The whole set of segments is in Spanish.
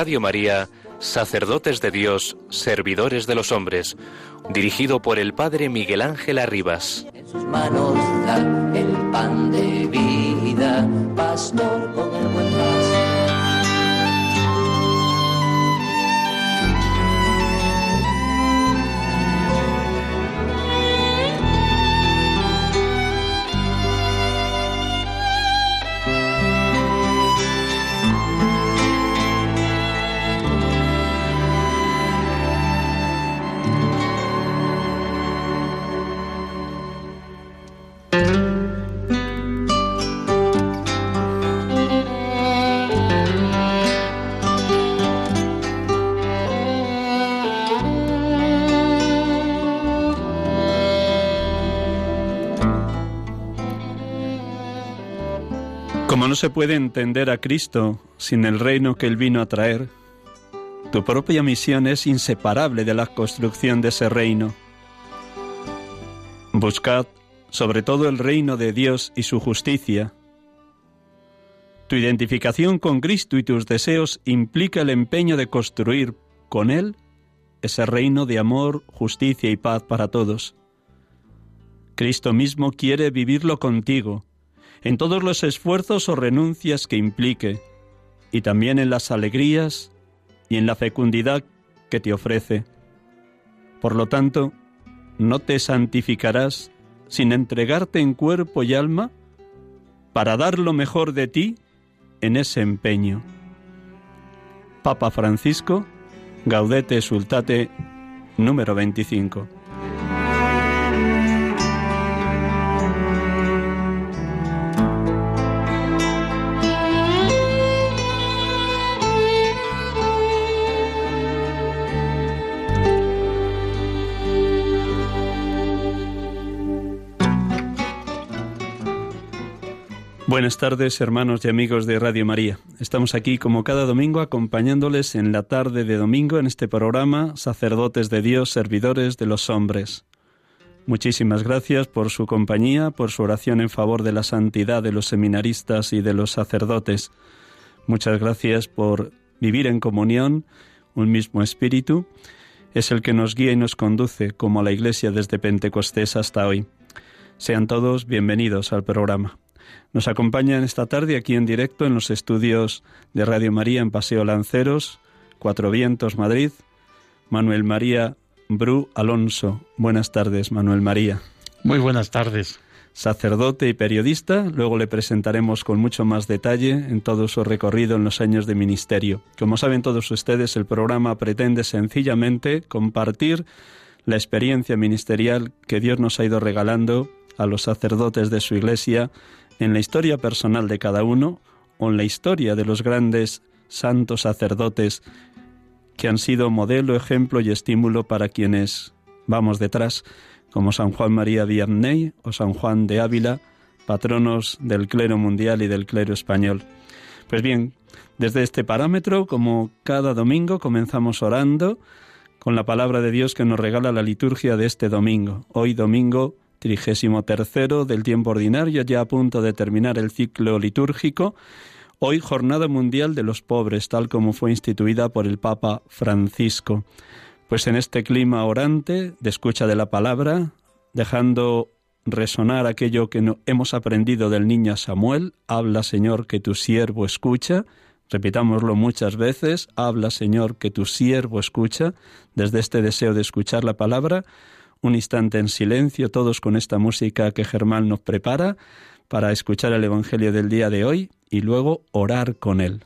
Radio María, Sacerdotes de Dios, Servidores de los Hombres, dirigido por el Padre Miguel Ángel Arribas. En sus manos el pan de vida, pastor Como no se puede entender a Cristo sin el reino que Él vino a traer, tu propia misión es inseparable de la construcción de ese reino. Buscad sobre todo el reino de Dios y su justicia. Tu identificación con Cristo y tus deseos implica el empeño de construir con Él ese reino de amor, justicia y paz para todos. Cristo mismo quiere vivirlo contigo, en todos los esfuerzos o renuncias que implique, y también en las alegrías y en la fecundidad que te ofrece. Por lo tanto, no te santificarás sin entregarte en cuerpo y alma para dar lo mejor de ti en ese empeño. Papa Francisco, Gaudete Sultate, número 25. Buenas tardes, hermanos y amigos de Radio María. Estamos aquí como cada domingo acompañándoles en la tarde de domingo en este programa Sacerdotes de Dios, Servidores de los Hombres. Muchísimas gracias por su compañía, por su oración en favor de la santidad de los seminaristas y de los sacerdotes. Muchas gracias por vivir en comunión, un mismo espíritu. Es el que nos guía y nos conduce como a la Iglesia desde Pentecostés hasta hoy. Sean todos bienvenidos al programa. Nos acompañan esta tarde aquí en directo en los estudios de Radio María en Paseo Lanceros, Cuatro Vientos, Madrid, Manuel María Bru Alonso. Buenas tardes, Manuel María. Muy buenas tardes. Sacerdote y periodista, luego le presentaremos con mucho más detalle en todo su recorrido en los años de ministerio. Como saben todos ustedes, el programa pretende sencillamente compartir la experiencia ministerial que Dios nos ha ido regalando a los sacerdotes de su Iglesia en la historia personal de cada uno o en la historia de los grandes santos sacerdotes que han sido modelo, ejemplo y estímulo para quienes vamos detrás, como San Juan María Vianney o San Juan de Ávila, patronos del clero mundial y del clero español. Pues bien, desde este parámetro, como cada domingo, comenzamos orando con la palabra de Dios que nos regala la liturgia de este domingo. Hoy domingo trigésimo tercero del tiempo ordinario, ya a punto de terminar el ciclo litúrgico. Hoy Jornada Mundial de los Pobres, tal como fue instituida por el Papa Francisco. Pues en este clima orante, de escucha de la palabra, dejando resonar aquello que hemos aprendido del niño Samuel, habla Señor que tu siervo escucha, repitámoslo muchas veces, habla Señor que tu siervo escucha, desde este deseo de escuchar la palabra, un instante en silencio todos con esta música que Germán nos prepara para escuchar el Evangelio del día de hoy y luego orar con él.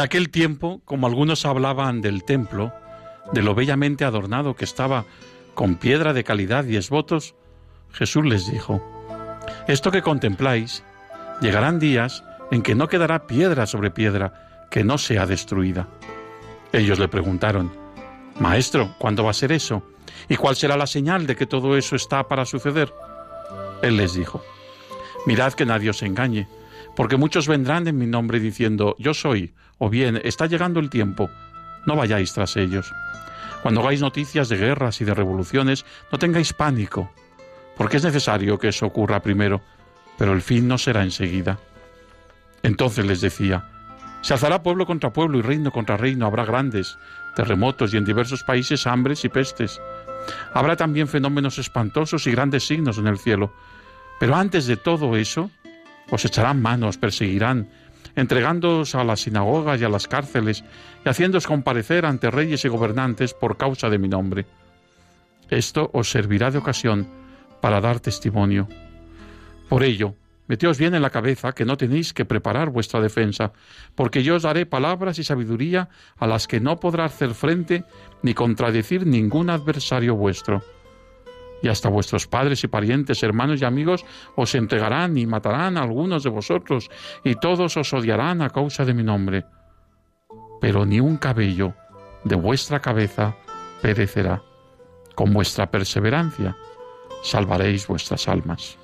Aquel tiempo, como algunos hablaban del templo, de lo bellamente adornado que estaba con piedra de calidad y esbotos, Jesús les dijo, Esto que contempláis, llegarán días en que no quedará piedra sobre piedra que no sea destruida. Ellos le preguntaron, Maestro, ¿cuándo va a ser eso? ¿Y cuál será la señal de que todo eso está para suceder? Él les dijo, Mirad que nadie os engañe, porque muchos vendrán en mi nombre diciendo, Yo soy, o bien, está llegando el tiempo, no vayáis tras ellos. Cuando hagáis noticias de guerras y de revoluciones, no tengáis pánico, porque es necesario que eso ocurra primero, pero el fin no será enseguida. Entonces les decía, se alzará pueblo contra pueblo y reino contra reino, habrá grandes terremotos y en diversos países hambres y pestes. Habrá también fenómenos espantosos y grandes signos en el cielo. Pero antes de todo eso, os echarán manos, perseguirán, entregándoos a las sinagogas y a las cárceles y haciéndoos comparecer ante reyes y gobernantes por causa de mi nombre. Esto os servirá de ocasión para dar testimonio. Por ello, meteos bien en la cabeza que no tenéis que preparar vuestra defensa, porque yo os daré palabras y sabiduría a las que no podrá hacer frente ni contradecir ningún adversario vuestro y hasta vuestros padres y parientes, hermanos y amigos os entregarán y matarán a algunos de vosotros, y todos os odiarán a causa de mi nombre. Pero ni un cabello de vuestra cabeza perecerá. Con vuestra perseverancia salvaréis vuestras almas.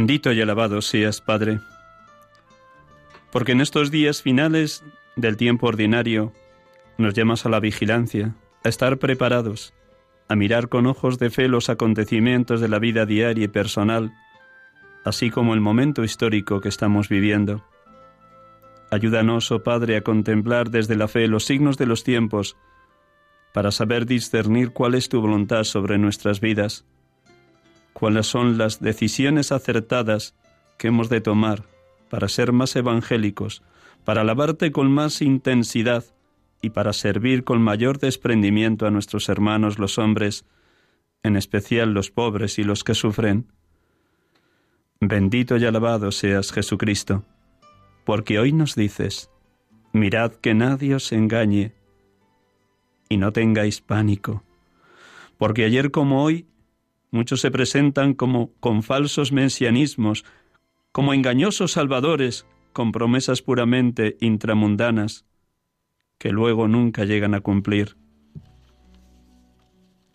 Bendito y alabado seas, Padre, porque en estos días finales del tiempo ordinario nos llamas a la vigilancia, a estar preparados, a mirar con ojos de fe los acontecimientos de la vida diaria y personal, así como el momento histórico que estamos viviendo. Ayúdanos, oh Padre, a contemplar desde la fe los signos de los tiempos, para saber discernir cuál es tu voluntad sobre nuestras vidas cuáles son las decisiones acertadas que hemos de tomar para ser más evangélicos, para alabarte con más intensidad y para servir con mayor desprendimiento a nuestros hermanos los hombres, en especial los pobres y los que sufren. Bendito y alabado seas Jesucristo, porque hoy nos dices, mirad que nadie os engañe y no tengáis pánico, porque ayer como hoy Muchos se presentan como con falsos mesianismos, como engañosos salvadores, con promesas puramente intramundanas, que luego nunca llegan a cumplir.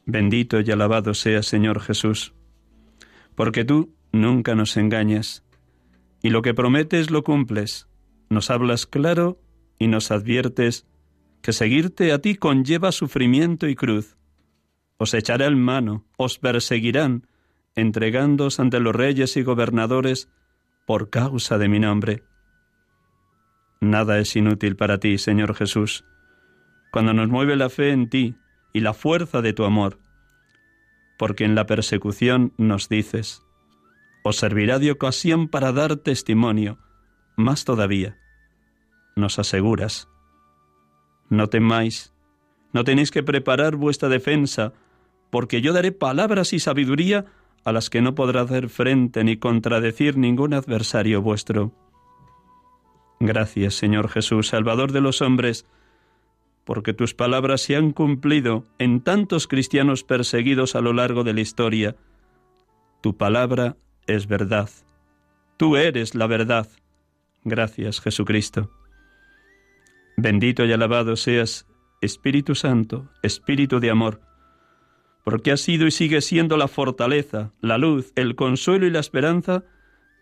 Bendito y alabado sea Señor Jesús, porque tú nunca nos engañas, y lo que prometes lo cumples, nos hablas claro y nos adviertes que seguirte a ti conlleva sufrimiento y cruz os echará en mano, os perseguirán, entregándoos ante los reyes y gobernadores por causa de mi nombre. Nada es inútil para ti, Señor Jesús, cuando nos mueve la fe en ti y la fuerza de tu amor, porque en la persecución nos dices, os servirá de ocasión para dar testimonio, más todavía, nos aseguras, no temáis, no tenéis que preparar vuestra defensa, porque yo daré palabras y sabiduría a las que no podrá hacer frente ni contradecir ningún adversario vuestro. Gracias, Señor Jesús, Salvador de los hombres, porque tus palabras se han cumplido en tantos cristianos perseguidos a lo largo de la historia. Tu palabra es verdad. Tú eres la verdad. Gracias, Jesucristo. Bendito y alabado seas, Espíritu Santo, Espíritu de amor, porque ha sido y sigue siendo la fortaleza, la luz, el consuelo y la esperanza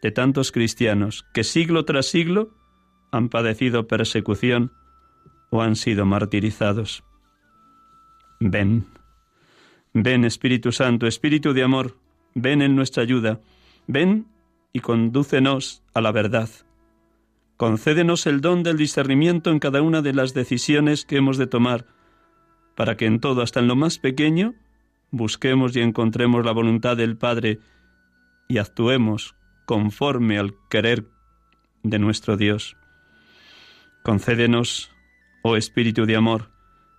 de tantos cristianos que siglo tras siglo han padecido persecución o han sido martirizados. Ven, ven Espíritu Santo, Espíritu de amor, ven en nuestra ayuda, ven y condúcenos a la verdad. Concédenos el don del discernimiento en cada una de las decisiones que hemos de tomar, para que en todo, hasta en lo más pequeño, busquemos y encontremos la voluntad del Padre y actuemos conforme al querer de nuestro Dios. Concédenos, oh Espíritu de amor,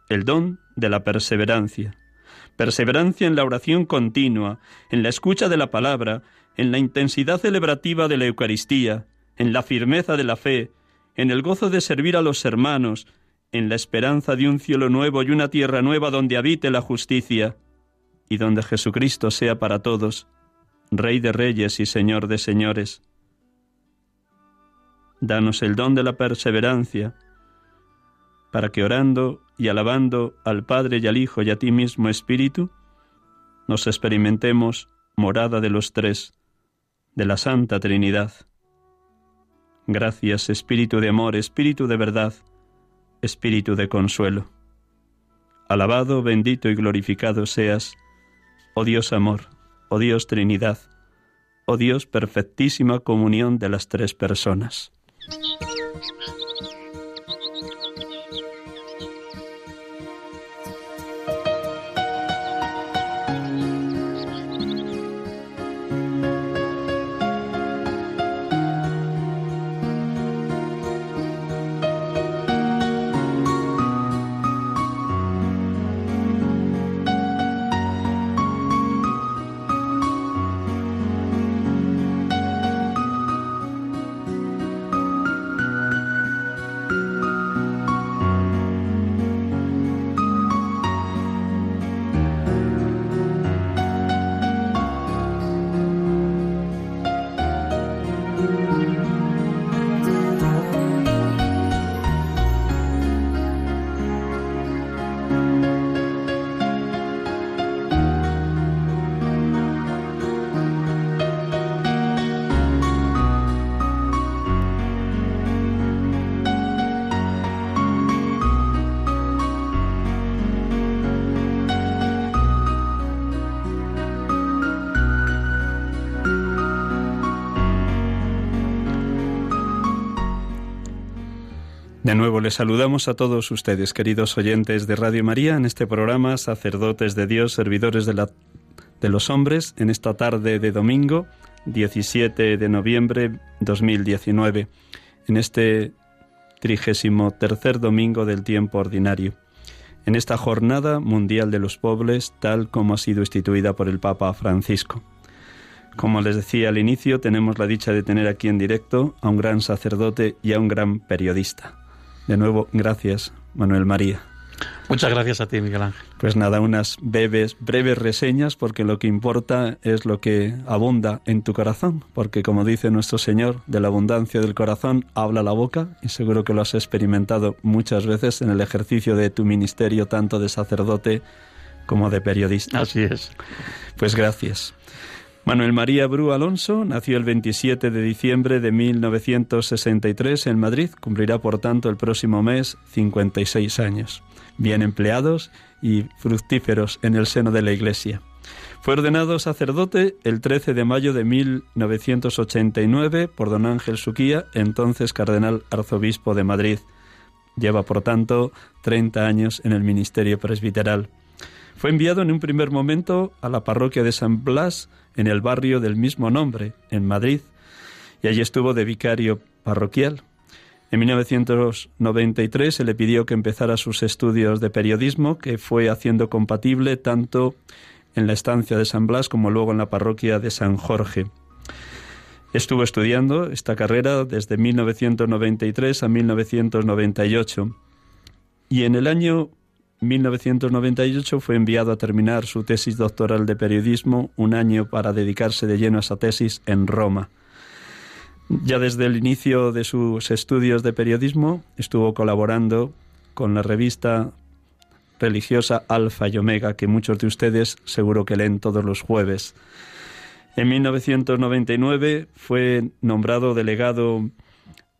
el don de la perseverancia. Perseverancia en la oración continua, en la escucha de la palabra, en la intensidad celebrativa de la Eucaristía, en la firmeza de la fe, en el gozo de servir a los hermanos, en la esperanza de un cielo nuevo y una tierra nueva donde habite la justicia, y donde Jesucristo sea para todos, Rey de reyes y Señor de señores. Danos el don de la perseverancia, para que orando y alabando al Padre y al Hijo y a ti mismo Espíritu, nos experimentemos morada de los tres, de la Santa Trinidad. Gracias, Espíritu de amor, Espíritu de verdad, Espíritu de consuelo. Alabado, bendito y glorificado seas, oh Dios amor, oh Dios Trinidad, oh Dios perfectísima comunión de las tres personas. De nuevo les saludamos a todos ustedes, queridos oyentes de Radio María, en este programa Sacerdotes de Dios, Servidores de, de los Hombres, en esta tarde de domingo, 17 de noviembre 2019, en este trigésimo tercer domingo del tiempo ordinario, en esta jornada mundial de los pobres, tal como ha sido instituida por el Papa Francisco. Como les decía al inicio, tenemos la dicha de tener aquí en directo a un gran sacerdote y a un gran periodista. De nuevo, gracias, Manuel María. Muchas gracias a ti, Miguel Ángel. Pues nada, unas breves, breves reseñas, porque lo que importa es lo que abunda en tu corazón, porque como dice nuestro Señor, de la abundancia del corazón habla la boca, y seguro que lo has experimentado muchas veces en el ejercicio de tu ministerio, tanto de sacerdote como de periodista. Así es. Pues gracias. Manuel María Bru Alonso nació el 27 de diciembre de 1963 en Madrid. Cumplirá, por tanto, el próximo mes 56 años. Bien empleados y fructíferos en el seno de la Iglesia. Fue ordenado sacerdote el 13 de mayo de 1989 por don Ángel Suquía, entonces cardenal arzobispo de Madrid. Lleva, por tanto, 30 años en el ministerio presbiteral. Fue enviado en un primer momento a la parroquia de San Blas, en el barrio del mismo nombre, en Madrid, y allí estuvo de vicario parroquial. En 1993 se le pidió que empezara sus estudios de periodismo, que fue haciendo compatible tanto en la estancia de San Blas como luego en la parroquia de San Jorge. Estuvo estudiando esta carrera desde 1993 a 1998 y en el año 1998 fue enviado a terminar su tesis doctoral de periodismo, un año para dedicarse de lleno a esa tesis en Roma. Ya desde el inicio de sus estudios de periodismo estuvo colaborando con la revista religiosa Alfa y Omega, que muchos de ustedes seguro que leen todos los jueves. En 1999 fue nombrado delegado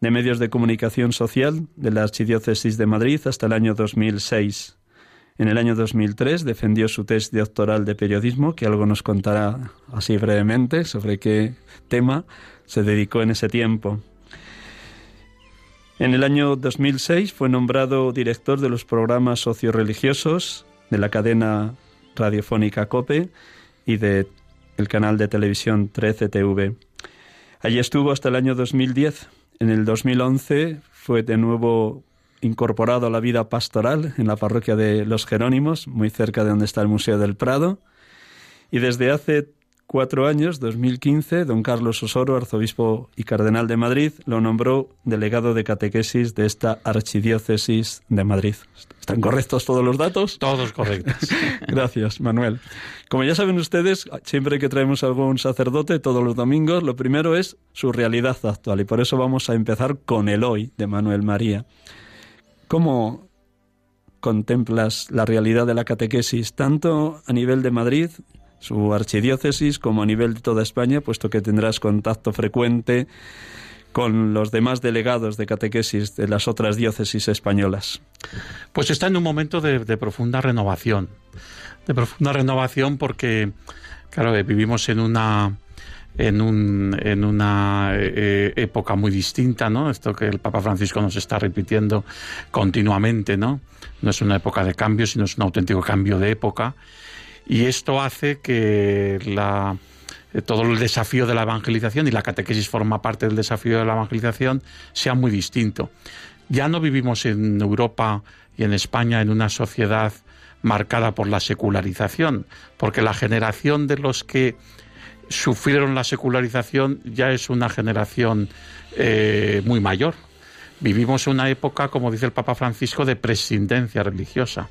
de medios de comunicación social de la Archidiócesis de Madrid hasta el año 2006. En el año 2003 defendió su test doctoral de periodismo, que algo nos contará así brevemente sobre qué tema se dedicó en ese tiempo. En el año 2006 fue nombrado director de los programas socioreligiosos de la cadena radiofónica COPE y de el canal de televisión 13TV. Allí estuvo hasta el año 2010. En el 2011 fue de nuevo incorporado a la vida pastoral en la parroquia de Los Jerónimos, muy cerca de donde está el Museo del Prado. Y desde hace cuatro años, 2015, don Carlos Osoro, arzobispo y cardenal de Madrid, lo nombró delegado de catequesis de esta archidiócesis de Madrid. ¿Están correctos todos los datos? Todos correctos. Gracias, Manuel. Como ya saben ustedes, siempre que traemos algún sacerdote, todos los domingos, lo primero es su realidad actual y por eso vamos a empezar con el hoy de Manuel María. ¿Cómo contemplas la realidad de la catequesis, tanto a nivel de Madrid su archidiócesis como a nivel de toda España, puesto que tendrás contacto frecuente con los demás delegados de catequesis de las otras diócesis españolas. Pues está en un momento de, profunda renovación, de profunda renovación porque, claro, vivimos en una en, un, en una eh, época muy distinta, ¿no? Esto que el Papa Francisco nos está repitiendo continuamente, ¿no? No es una época de cambio, sino es un auténtico cambio de época y esto hace que la, eh, todo el desafío de la evangelización, y la catequesis forma parte del desafío de la evangelización, sea muy distinto. Ya no vivimos en Europa y en España en una sociedad marcada por la secularización, porque la generación de los que sufrieron la secularización ya es una generación eh, muy mayor. Vivimos una época, como dice el Papa Francisco, de prescindencia religiosa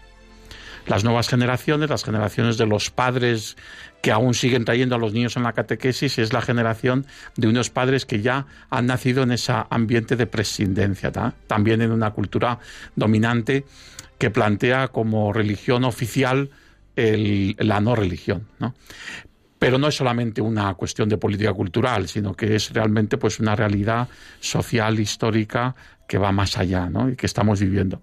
las nuevas generaciones, las generaciones de los padres que aún siguen trayendo a los niños en la catequesis, es la generación de unos padres que ya han nacido en ese ambiente de prescindencia, también en una cultura dominante que plantea como religión oficial la no religión. Pero no es solamente una cuestión de política cultural, sino que es realmente pues una realidad social histórica que va más allá, y que estamos viviendo.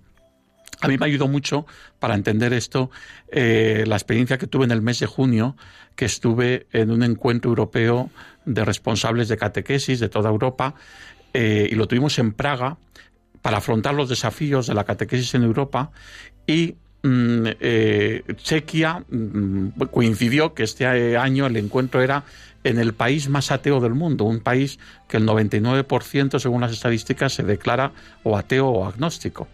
A mí me ayudó mucho para entender esto eh, la experiencia que tuve en el mes de junio, que estuve en un encuentro europeo de responsables de catequesis de toda Europa, eh, y lo tuvimos en Praga para afrontar los desafíos de la catequesis en Europa y eh, Chequia mm, coincidió que este año el encuentro era en el país más ateo del mundo, un país que el 99% según las estadísticas se declara o ateo o agnóstico.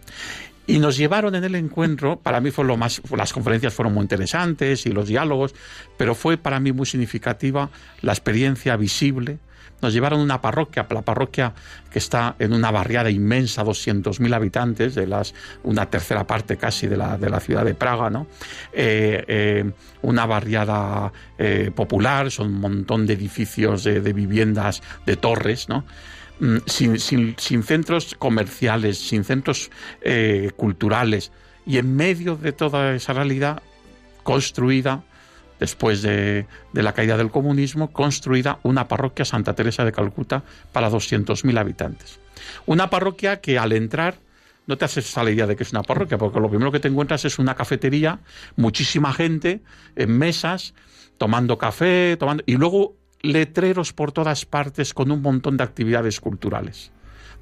Y nos llevaron en el encuentro, para mí fue lo más, las conferencias fueron muy interesantes y los diálogos, pero fue para mí muy significativa la experiencia visible. Nos llevaron a una parroquia, la parroquia que está en una barriada inmensa, 200.000 habitantes, de las, una tercera parte casi de la, de la ciudad de Praga, ¿no? Eh, eh, una barriada eh, popular, son un montón de edificios de, de viviendas, de torres, ¿no? Mm, sin, centros comerciales, sin centros culturales, y en medio de toda esa realidad construida, después de, la caída del comunismo, construida una parroquia Santa Teresa de Calcuta para 200.000 habitantes. Una parroquia que al entrar no te haces esa la idea de que es una parroquia, porque lo primero que te encuentras es una cafetería, muchísima gente en mesas, tomando café, tomando y luego letreros por todas partes con un montón de actividades culturales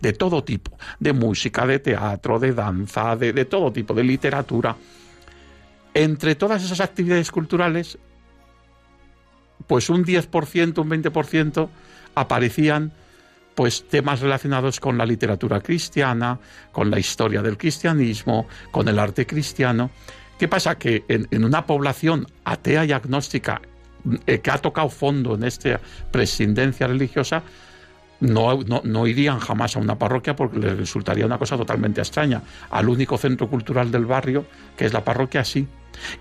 de todo tipo, de música, de teatro, de danza, de, de, todo tipo, de literatura. Entre todas esas actividades culturales, pues un 10%, un 20% aparecían pues temas relacionados con la literatura cristiana, con la historia del cristianismo, con el arte cristiano. ¿Qué pasa? Que en, en una población atea y agnóstica eh, que ha tocado fondo en esta presidencia religiosa, no, no, irían jamás a una parroquia porque les resultaría una cosa totalmente extraña. Al único centro cultural del barrio, que es la parroquia, sí.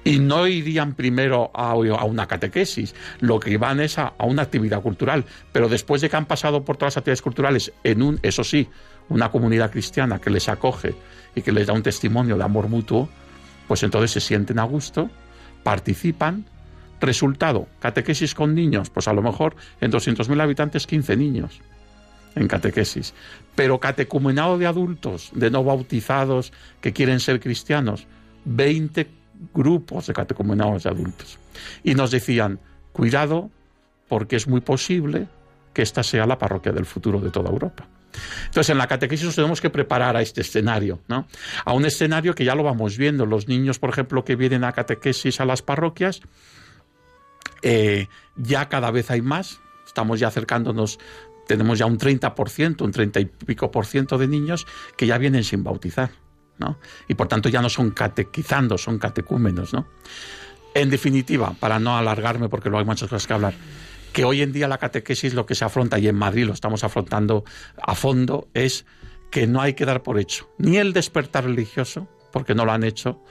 Y no irían primero a, una catequesis, lo que van es a, una actividad cultural. Pero después de que han pasado por todas las actividades culturales, en un, eso sí, una comunidad cristiana que les acoge y que les da un testimonio de amor mutuo, pues entonces se sienten a gusto, participan Resultado, catequesis con niños, pues a lo mejor en 200.000 habitantes 15 niños en catequesis. Pero catecumenado de adultos, de no bautizados que quieren ser cristianos, 20 grupos de catecumenados de adultos. Y nos decían, cuidado, porque es muy posible que esta sea la parroquia del futuro de toda Europa. Entonces, en la catequesis nos tenemos que preparar a este escenario, ¿no? A un escenario que ya lo vamos viendo. Los niños, por ejemplo, que vienen a catequesis a las parroquias, eh, ya cada vez hay más. Estamos ya acercándonos, tenemos ya un 30%, un 30 y pico por ciento de niños que ya vienen sin bautizar, ¿no? Y por tanto ya no son catequizando, son catecúmenos, ¿no? En definitiva, para no alargarme porque luego hay muchas cosas que hablar, que hoy en día la catequesis lo que se afronta, y en Madrid lo estamos afrontando a fondo, es que no hay que dar por hecho ni el despertar religioso, porque no lo han hecho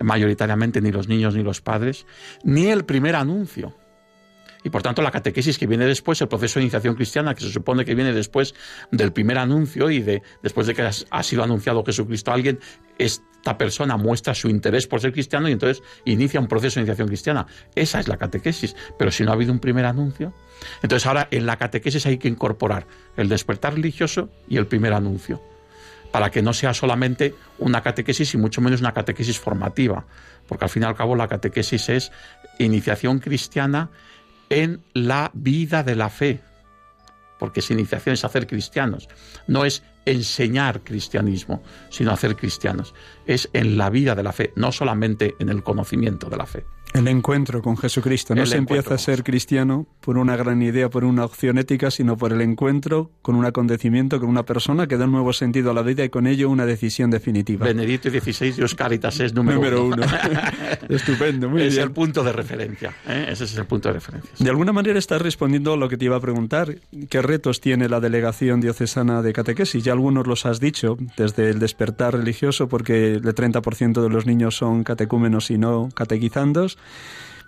mayoritariamente ni los niños ni los padres, ni el primer anuncio. Y por tanto la catequesis que viene después, el proceso de iniciación cristiana, que se supone que viene después del primer anuncio y de después de que ha sido anunciado Jesucristo a alguien, esta persona muestra su interés por ser cristiano y entonces inicia un proceso de iniciación cristiana. Esa es la catequesis. Pero si no ha habido un primer anuncio, entonces ahora en la catequesis hay que incorporar el despertar religioso y el primer anuncio para que no sea solamente una catequesis y mucho menos una catequesis formativa, porque al fin y al cabo la catequesis es iniciación cristiana en la vida de la fe, porque esa iniciación es hacer cristianos, no es enseñar cristianismo, sino hacer cristianos, es en la vida de la fe, no solamente en el conocimiento de la fe. El encuentro con Jesucristo. No se empieza a ser cristiano por una gran idea, por una opción ética, sino por el encuentro con un acontecimiento, con una persona que da un nuevo sentido a la vida y con ello una decisión definitiva. Benedicto XVI Dios Caritas es número, número uno. Estupendo, muy es bien. Es el punto de referencia. ¿eh? Ese es el punto de referencia. De alguna manera estás respondiendo a lo que te iba a preguntar. ¿Qué retos tiene la delegación diocesana de catequesis? Ya algunos los has dicho, desde el despertar religioso, porque el 30% de los niños son catecúmenos y no catequizandos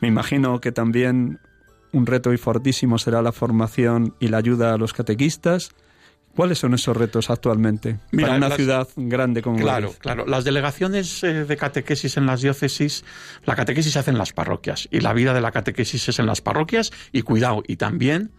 me imagino que también un reto y fortísimo será la formación y la ayuda a los catequistas. ¿Cuáles son esos retos actualmente Mira, para una ciudad grande como Claro, Madrid? claro. Las delegaciones eh, de catequesis en las diócesis, la catequesis se hace en las parroquias y la vida de la catequesis es en las parroquias y cuidado, y también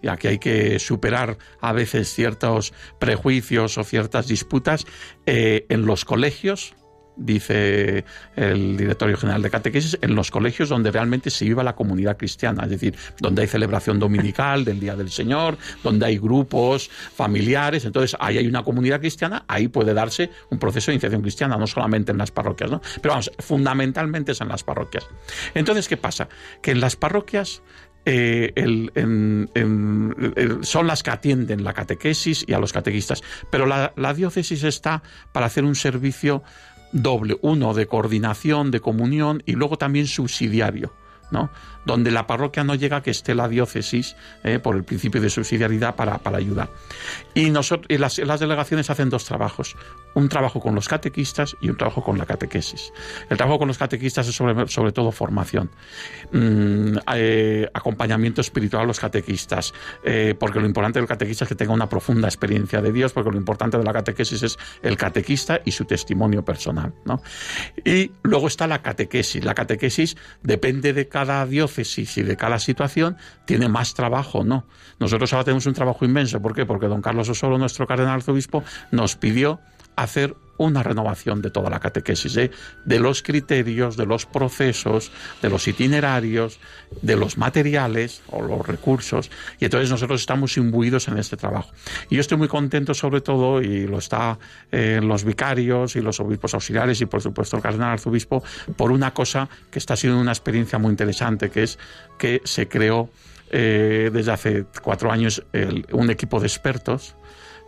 y aquí hay que superar a veces ciertos prejuicios o ciertas disputas eh, en los colegios, dice el directorio general de catequesis, en los colegios donde realmente se viva la comunidad cristiana, es decir, donde hay celebración dominical del Día del Señor, donde hay grupos familiares, entonces ahí hay una comunidad cristiana, ahí puede darse un proceso de iniciación cristiana, no solamente en las parroquias, ¿no? Pero vamos, fundamentalmente es en las parroquias. Entonces, ¿qué pasa? Que en las parroquias eh, el, son las que atienden la catequesis y a los catequistas, pero la diócesis está para hacer un servicio doble, uno de coordinación, de comunión y luego también subsidiario. Donde la parroquia no llega que esté la diócesis eh, por el principio de subsidiariedad para, para ayudar. Y, nosotros, y las, las, delegaciones hacen dos trabajos, un trabajo con los catequistas y un trabajo con la catequesis. El trabajo con los catequistas es sobre, sobre todo formación, mm, eh, acompañamiento espiritual a los catequistas, eh, porque lo importante del catequista es que tenga una profunda experiencia de Dios, porque lo importante de la catequesis es el catequista y su testimonio personal. ¿no? Y luego está la catequesis. La catequesis depende de cada diócesis y de cada situación, tiene más trabajo, ¿no? Nosotros ahora tenemos un trabajo inmenso. ¿Por qué? Porque don Carlos Osoro, nuestro cardenal arzobispo, nos pidió hacer una renovación de toda la catequesis, ¿eh? de los criterios, de los procesos, de los itinerarios, de los materiales o los recursos. Y entonces nosotros estamos imbuidos en este trabajo. Y yo estoy muy contento sobre todo, y lo está eh, los vicarios y los obispos auxiliares y por supuesto el cardenal arzobispo, por una cosa que está siendo una experiencia muy interesante, que es que se creó eh, desde hace cuatro años un equipo de expertos,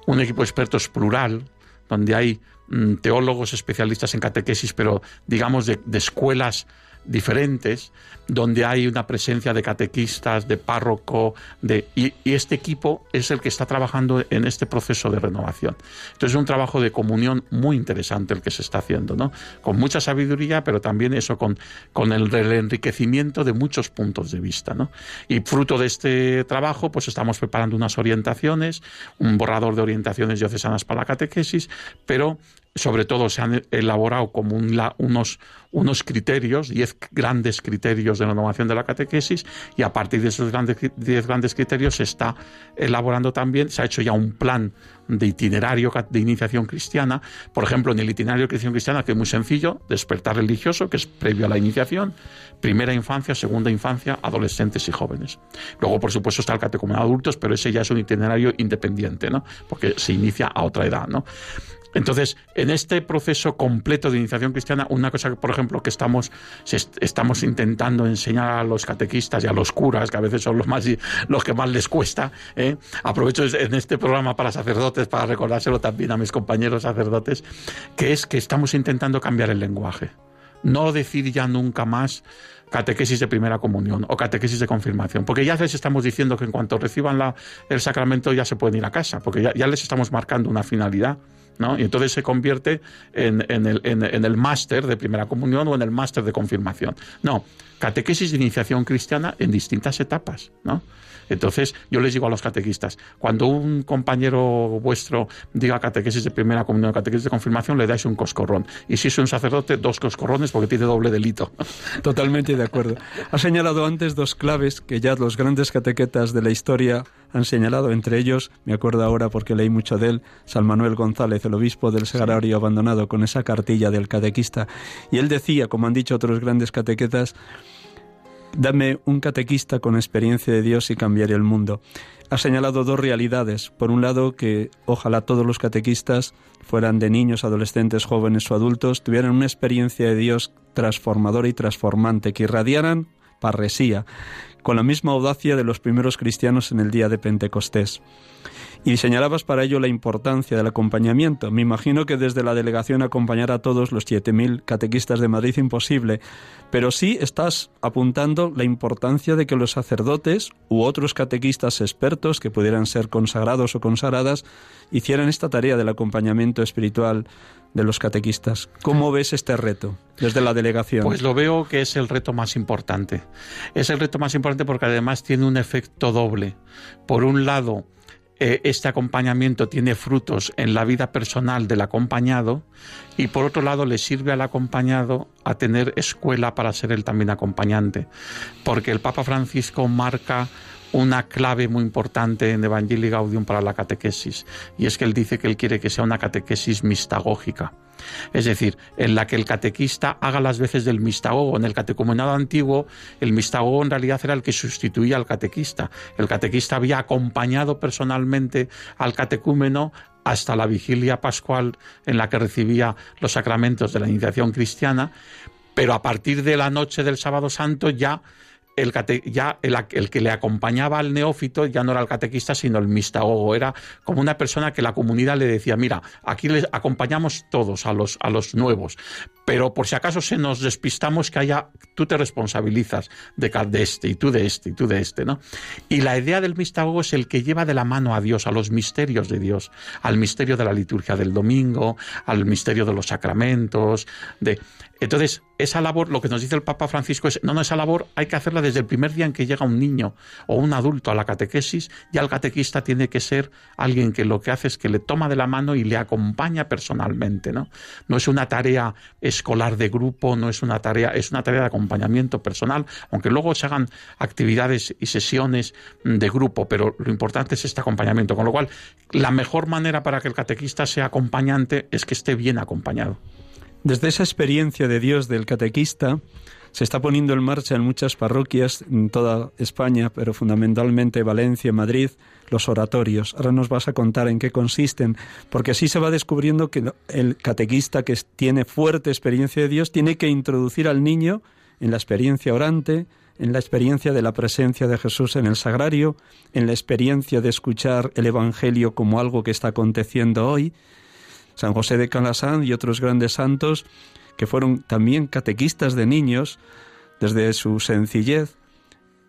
un equipo de expertos plural, donde hay mm, teólogos especialistas en catequesis, pero digamos de, de, escuelas diferentes, donde hay una presencia de catequistas, de párroco, de, y, este equipo es el que está trabajando en este proceso de renovación. Entonces es un trabajo de comunión muy interesante el que se está haciendo, ¿no? Con mucha sabiduría, pero también eso con, con el, enriquecimiento de muchos puntos de vista, ¿no? Y fruto de este trabajo, pues estamos preparando unas orientaciones, un borrador de orientaciones diocesanas para la catequesis, pero sobre todo se han elaborado como un, unos, unos criterios, 10 grandes criterios de renovación de la catequesis y a partir de esos grandes, diez grandes criterios se está elaborando también, se ha hecho ya un plan de itinerario de iniciación cristiana. Por ejemplo, en el itinerario de iniciación cristiana, que es muy sencillo, despertar religioso, que es previo a la iniciación, primera infancia, segunda infancia, adolescentes y jóvenes. Luego, por supuesto, está el catecumenado de adultos, pero ese ya es un itinerario independiente, ¿no? Porque se inicia a otra edad, ¿no? Entonces, en este proceso completo de iniciación cristiana, una cosa por ejemplo, que estamos, estamos intentando enseñar a los catequistas y a los curas, que a veces son los, más, los que más les cuesta, ¿eh? aprovecho en este programa para sacerdotes, para recordárselo también a mis compañeros sacerdotes, que es que estamos intentando cambiar el lenguaje. No decir ya nunca más catequesis de primera comunión o catequesis de confirmación, porque ya les estamos diciendo que en cuanto reciban la, el sacramento ya se pueden ir a casa, porque ya, ya les estamos marcando una finalidad. ¿No? Y entonces se convierte en, en el, en, en el máster de primera comunión o en el máster de confirmación. No, catequesis de iniciación cristiana en distintas etapas, ¿no? Entonces, yo les digo a los catequistas, cuando un compañero vuestro diga catequesis de primera comunión, catequesis de confirmación, le dais un coscorrón. Y si es un sacerdote, dos coscorrones porque tiene doble delito. Totalmente de acuerdo. Ha señalado antes dos claves que ya los grandes catequetas de la historia han señalado, entre ellos, me acuerdo ahora porque leí mucho de él, San Manuel González, el obispo del Sagrario abandonado, con esa cartilla del catequista. Y él decía, como han dicho otros grandes catequetas, Dame un catequista con experiencia de Dios y cambiaré el mundo. Ha señalado dos realidades. Por un lado, que ojalá todos los catequistas, fueran de niños, adolescentes, jóvenes o adultos, tuvieran una experiencia de Dios transformadora y transformante, que irradiaran parresía, con la misma audacia de los primeros cristianos en el día de Pentecostés. Y señalabas para ello la importancia del acompañamiento. Me imagino que desde la delegación acompañar a todos los 7.000 catequistas de Madrid imposible, pero sí estás apuntando la importancia de que los sacerdotes u otros catequistas expertos que pudieran ser consagrados o consagradas hicieran esta tarea del acompañamiento espiritual de los catequistas. ¿Cómo ves este reto desde la delegación? Pues lo veo que es el reto más importante. Es el reto más importante porque además tiene un efecto doble. Por un lado, este acompañamiento tiene frutos en la vida personal del acompañado y por otro lado le sirve al acompañado a tener escuela para ser él también acompañante, porque el Papa Francisco marca una clave muy importante en Evangelii Gaudium para la catequesis, y es que él dice que él quiere que sea una catequesis mistagógica. Es decir, en la que el catequista haga las veces del mistagogo. En el catecumenado antiguo, el mistagogo en realidad era el que sustituía al catequista. El catequista había acompañado personalmente al catecúmeno hasta la vigilia pascual en la que recibía los sacramentos de la iniciación cristiana, pero a partir de la noche del sábado santo ya el, que le acompañaba al neófito ya no era el catequista, sino el mistagogo. Era como una persona que la comunidad le decía, mira, aquí les acompañamos todos a los, a los nuevos, pero por si acaso se nos despistamos que haya, tú te responsabilizas de, de este, y tú de este, y tú de este, ¿no? Y la idea del mistagogo es el que lleva de la mano a Dios, a los misterios de Dios, al misterio de la liturgia del domingo, al misterio de los sacramentos, de... Entonces, esa labor, lo que nos dice el Papa Francisco es, no, no, esa labor hay que hacerla desde el primer día en que llega un niño o un adulto a la catequesis, ya el catequista tiene que ser alguien que lo que hace es que le toma de la mano y le acompaña personalmente, ¿no? No es una tarea escolar de grupo, no es una tarea, es una tarea de acompañamiento personal, aunque luego se hagan actividades y sesiones de grupo, pero lo importante es este acompañamiento, con lo cual la mejor manera para que el catequista sea acompañante es que esté bien acompañado. Desde esa experiencia de Dios del catequista, se está poniendo en marcha en muchas parroquias en toda España, pero fundamentalmente Valencia, Madrid, los oratorios. Ahora nos vas a contar en qué consisten, porque así se va descubriendo que el catequista que tiene fuerte experiencia de Dios tiene que introducir al niño en la experiencia orante, en la experiencia de la presencia de Jesús en el sagrario, en la experiencia de escuchar el Evangelio como algo que está aconteciendo hoy, San José de Calasán y otros grandes santos que fueron también catequistas de niños, desde su sencillez,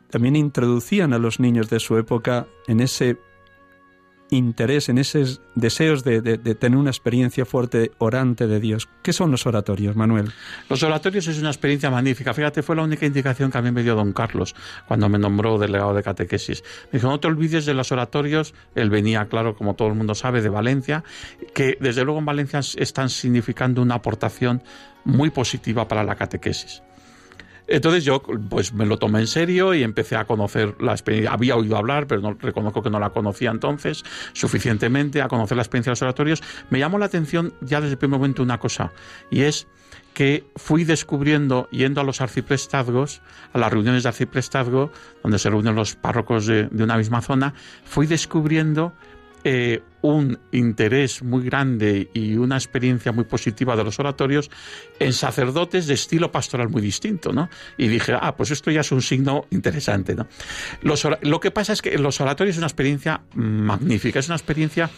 también introducían a los niños de su época en ese interés, en esos deseos de, tener una experiencia fuerte orante de Dios. ¿Qué son los oratorios, Manuel? Los oratorios es una experiencia magnífica. Fíjate, fue la única indicación que a mí me dio don Carlos cuando me nombró delegado de catequesis. Me dijo, no te olvides de los oratorios. Él venía, claro, como todo el mundo sabe, de Valencia, que desde luego en Valencia están significando una aportación muy positiva para la catequesis. Entonces yo pues me lo tomé en serio y empecé a conocer la experiencia. Había oído hablar, pero no, reconozco que no la conocía entonces suficientemente, a conocer la experiencia de los oratorios. Me llamó la atención ya desde el primer momento una cosa, y es que fui descubriendo, yendo a los arciprestazgos, a las reuniones de arciprestazgo, donde se reúnen los párrocos de, de una misma zona, fui descubriendo eh, un interés muy grande y una experiencia muy positiva de los oratorios en sacerdotes de estilo pastoral muy distinto, ¿no? Y dije, ah, pues esto ya es un signo interesante, ¿no? lo que pasa es que los oratorios es una experiencia magnífica, es una experiencia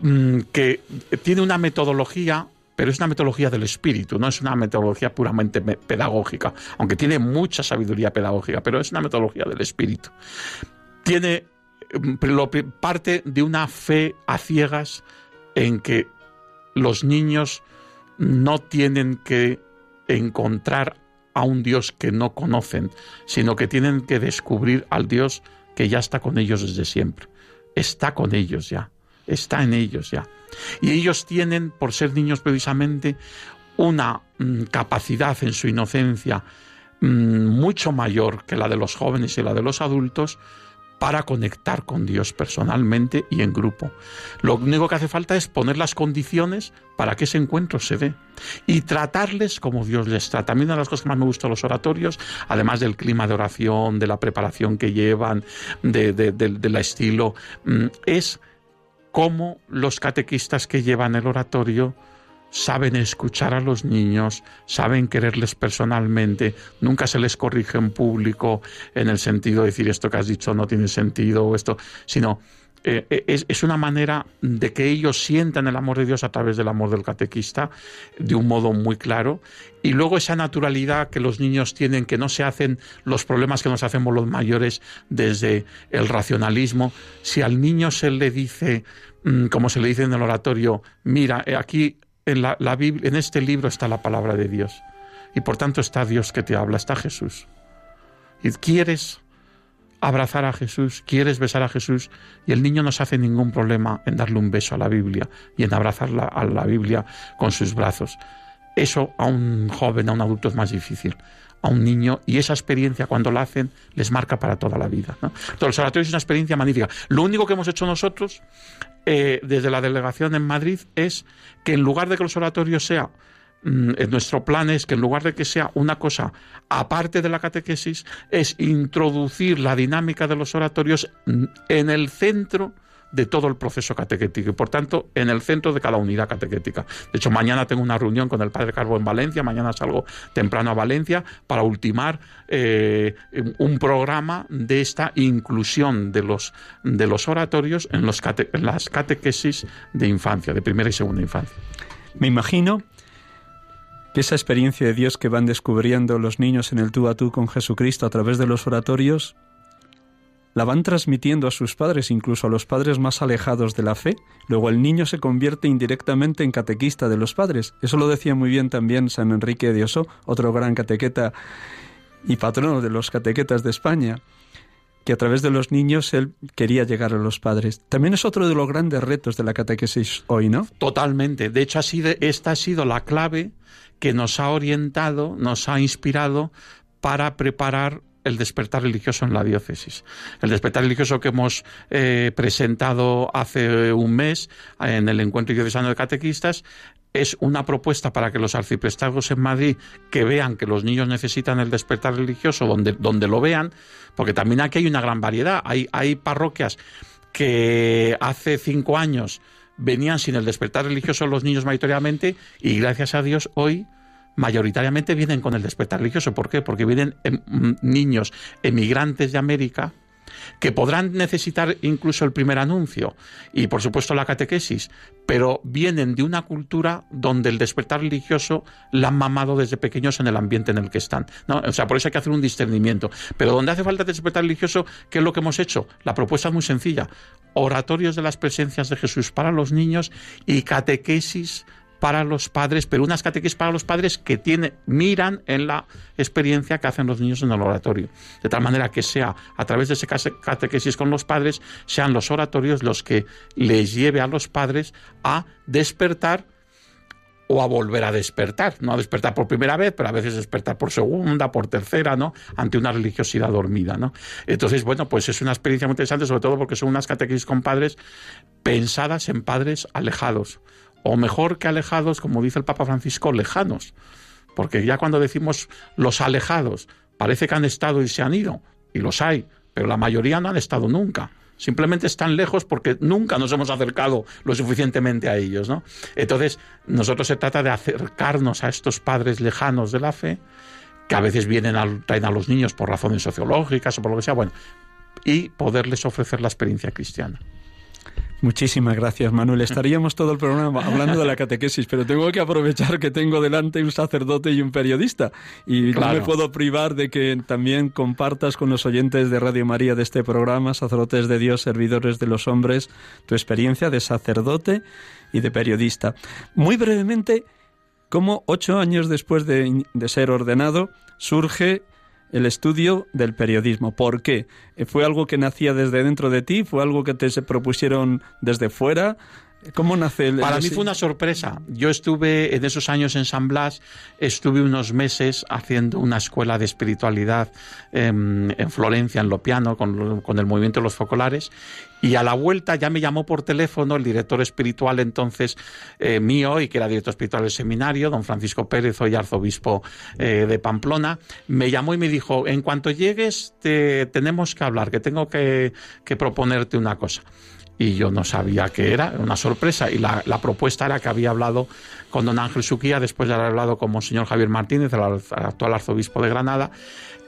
mm, que tiene una metodología pero es una metodología del espíritu, no es una metodología puramente pedagógica, aunque tiene mucha sabiduría pedagógica, pero es una metodología del espíritu. Tiene parte de una fe a ciegas en que los niños no tienen que encontrar a un Dios que no conocen, sino que tienen que descubrir al Dios que ya está con ellos desde siempre. Está con ellos ya, está en ellos ya. Y ellos tienen, por ser niños precisamente, una mm, capacidad en su inocencia mm, mucho mayor que la de los jóvenes y la de los adultos para conectar con Dios personalmente y en grupo. Lo único que hace falta es poner las condiciones para que ese encuentro se dé y tratarles como Dios les trata. A mí una de las cosas que más me gustan los oratorios, además del clima de oración, de la preparación que llevan, de, del estilo, mm, es cómo los catequistas que llevan el oratorio saben escuchar a los niños, saben quererles personalmente, nunca se les corrige en público en el sentido de decir esto que has dicho no tiene sentido o esto, sino eh, eh, es, una manera de que ellos sientan el amor de Dios a través del amor del catequista de un modo muy claro y luego esa naturalidad que los niños tienen que no se hacen los problemas que nos hacemos los mayores desde el racionalismo. Si al niño se le dice mm, como se le dice en el oratorio mira eh, aquí en, la, Biblia, en este libro está la palabra de Dios. Y por tanto está Dios que te habla, está Jesús. Y quieres abrazar a Jesús, quieres besar a Jesús, y el niño no se hace ningún problema en darle un beso a la Biblia y en abrazarla a la Biblia con sus brazos. Eso a un joven, a un adulto es más difícil a un niño y esa experiencia cuando la hacen les marca para toda la vida. ¿no? Entonces, los oratorios es una experiencia magnífica. Lo único que hemos hecho nosotros eh, desde la delegación en Madrid es que en lugar de que los oratorios sea mm, nuestro plan es que en lugar de que sea una cosa aparte de la catequesis, es introducir la dinámica de los oratorios en el centro de todo el proceso catequético y por tanto en el centro de cada unidad catequética. De hecho, mañana tengo una reunión con el Padre Carbo en Valencia, mañana salgo temprano a Valencia para ultimar eh, un programa de esta inclusión de los, de los oratorios en, los en las catequesis de infancia, de primera y segunda infancia. Me imagino que esa experiencia de Dios que van descubriendo los niños en el tú a tú con Jesucristo a través de los oratorios la van transmitiendo a sus padres, incluso a los padres más alejados de la fe. Luego el niño se convierte indirectamente en catequista de los padres. Eso lo decía muy bien también San Enrique de otro gran catequeta y patrono de los catequetas de España, que a través de los niños él quería llegar a los padres. También es otro de los grandes retos de la catequesis hoy, ¿no? Totalmente. De hecho, esta ha sido la clave que nos ha orientado, nos ha inspirado para preparar el despertar religioso en la diócesis. El despertar religioso que hemos eh, presentado hace un mes en el encuentro diocesano de catequistas es una propuesta para que los arciprestazgos en Madrid que vean que los niños necesitan el despertar religioso donde, donde lo vean, porque también aquí hay una gran variedad. Hay, hay parroquias que hace cinco años venían sin el despertar religioso los niños mayoritariamente y gracias a Dios hoy mayoritariamente vienen con el despertar religioso. ¿Por qué? Porque vienen em, niños emigrantes de América que podrán necesitar incluso el primer anuncio y por supuesto la catequesis, pero vienen de una cultura donde el despertar religioso la han mamado desde pequeños en el ambiente en el que están. ¿no? O sea, por eso hay que hacer un discernimiento. Pero donde hace falta despertar religioso, ¿qué es lo que hemos hecho? La propuesta es muy sencilla. Oratorios de las presencias de Jesús para los niños y catequesis para los padres, pero unas catequesis para los padres que tiene, miran en la experiencia que hacen los niños en el oratorio. De tal manera que sea a través de ese catequesis con los padres, sean los oratorios los que les lleve a los padres a despertar o a volver a despertar, no a despertar por primera vez, pero a veces despertar por segunda, por tercera, ¿no? Ante una religiosidad dormida, ¿no? Entonces, bueno, pues es una experiencia muy interesante, sobre todo porque son unas catequesis con padres pensadas en padres alejados, o mejor que alejados, como dice el Papa Francisco, lejanos, porque ya cuando decimos los alejados, parece que han estado y se han ido, y los hay, pero la mayoría no han estado nunca simplemente están lejos porque nunca nos hemos acercado lo suficientemente a ellos, ¿no? Entonces, nosotros se trata de acercarnos a estos padres lejanos de la fe, que a veces vienen a, traen a los niños por razones sociológicas o por lo que sea, bueno, y poderles ofrecer la experiencia cristiana. Muchísimas gracias, Manuel. Estaríamos todo el programa hablando de la catequesis, pero tengo que aprovechar que tengo delante un sacerdote y un periodista. Y no me puedo privar de que también compartas con los oyentes de Radio María de este programa, sacerdotes de Dios, servidores de los hombres, tu experiencia de sacerdote y de periodista. Muy brevemente, ¿cómo ocho años después de, de ser ordenado surge el estudio del periodismo. ¿Por qué? ¿Fue algo que nacía desde dentro de ti? ¿Fue algo que te se propusieron desde fuera? ¿Cómo nace el.? Para mí fue una sorpresa. Yo estuve en esos años en San Blas, estuve unos meses haciendo una escuela de espiritualidad en, Florencia, en Lopiano, con, con el movimiento de los focolares, y a la vuelta ya me llamó por teléfono el director espiritual entonces eh, mío y que era director espiritual del seminario, don Francisco Pérez, hoy arzobispo eh, de Pamplona, me llamó y me dijo, en cuanto llegues te, tenemos que hablar, que tengo que, que proponerte una cosa y yo no sabía qué era, una sorpresa. Y la, propuesta era que había hablado con don Ángel Suquía, después de haber hablado con Monseñor Javier Martínez, el, actual arzobispo de Granada,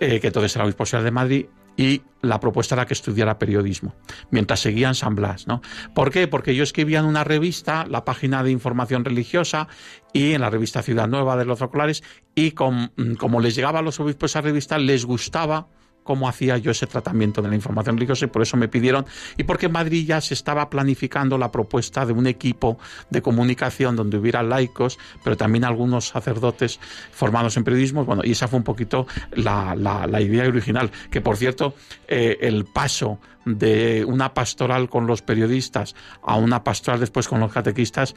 eh, que entonces era obispo de Madrid, y la propuesta era que estudiara periodismo, mientras seguía en San Blas. ¿no? ¿Por qué? Porque yo escribía en una revista, la página de información religiosa, y en la revista Ciudad Nueva de los Oculares, y como les llegaba a los obispos esa revista, les gustaba cómo hacía yo ese tratamiento de la información religiosa y por eso me pidieron. Y porque en Madrid ya se estaba planificando la propuesta de un equipo de comunicación donde hubiera laicos, pero también algunos sacerdotes formados en periodismo, bueno, y esa fue un poquito la, idea original, que por cierto, eh, el paso de una pastoral con los periodistas a una pastoral después con los catequistas